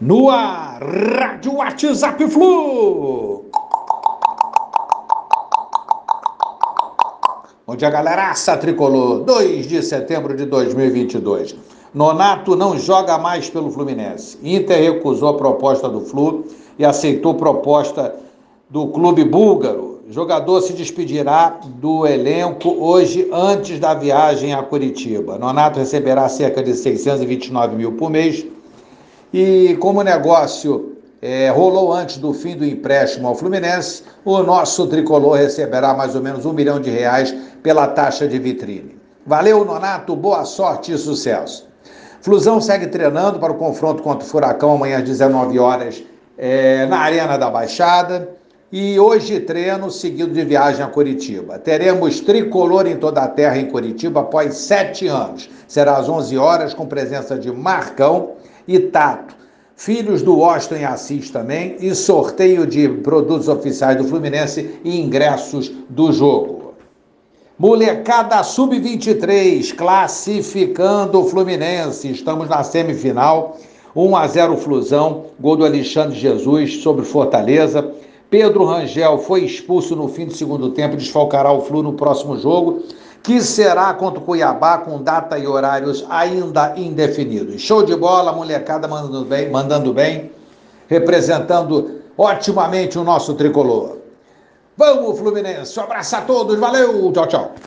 no ar, Rádio WhatsApp Flu. Bom dia, galeraça tricolor. 2 de setembro de 2022. Nonato não joga mais pelo Fluminense. Inter recusou a proposta do Flu e aceitou proposta do clube búlgaro. Jogador se despedirá do elenco hoje antes da viagem a Curitiba. Nonato receberá cerca de 629 mil por mês e como o negócio é, rolou antes do fim do empréstimo ao Fluminense, o nosso tricolor receberá mais ou menos um milhão de reais pela taxa de vitrine. Valeu, Nonato, boa sorte e sucesso. Flusão segue treinando para o confronto contra o Furacão amanhã às 19 horas é, na Arena da Baixada. E hoje treino seguido de viagem a Curitiba. Teremos tricolor em toda a terra em Curitiba após sete anos. Será às 11 horas com presença de Marcão, e Tato. Filhos do e Assis também, e sorteio de produtos oficiais do Fluminense e ingressos do jogo. Molecada Sub-23, classificando o Fluminense. Estamos na semifinal. 1 a 0 Flusão, gol do Alexandre Jesus sobre Fortaleza. Pedro Rangel foi expulso no fim do segundo tempo, desfalcará o Flu no próximo jogo que será contra o Cuiabá com data e horários ainda indefinidos. Show de bola, molecada mandando bem, mandando bem, representando otimamente o nosso tricolor. Vamos, Fluminense. Um abraço a todos, valeu, tchau, tchau.